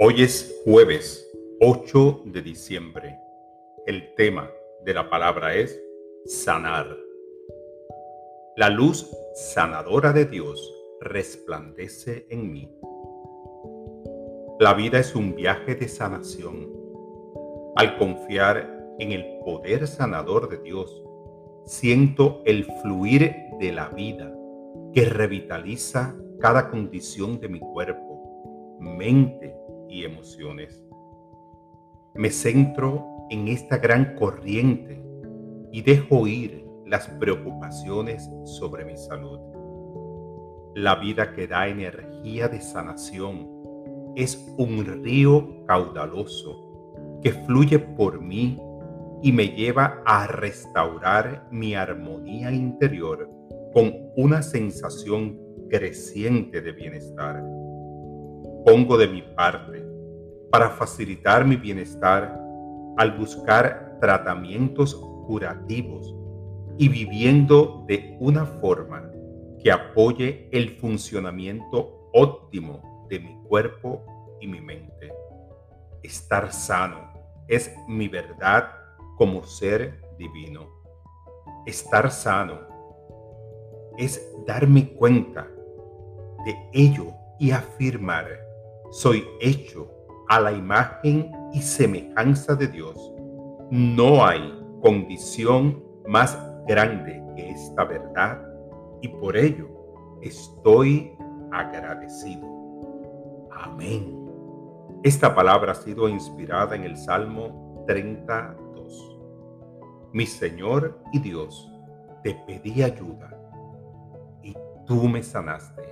Hoy es jueves 8 de diciembre. El tema de la palabra es sanar. La luz sanadora de Dios resplandece en mí. La vida es un viaje de sanación. Al confiar en el poder sanador de Dios, siento el fluir de la vida que revitaliza cada condición de mi cuerpo, mente y emociones. Me centro en esta gran corriente y dejo ir las preocupaciones sobre mi salud. La vida que da energía de sanación es un río caudaloso que fluye por mí y me lleva a restaurar mi armonía interior con una sensación creciente de bienestar. Pongo de mi parte para facilitar mi bienestar al buscar tratamientos curativos y viviendo de una forma que apoye el funcionamiento óptimo de mi cuerpo y mi mente. Estar sano es mi verdad como ser divino. Estar sano es darme cuenta de ello y afirmar, soy hecho a la imagen y semejanza de Dios. No hay condición más grande que esta verdad y por ello estoy agradecido. Amén. Esta palabra ha sido inspirada en el Salmo 32. Mi Señor y Dios, te pedí ayuda y tú me sanaste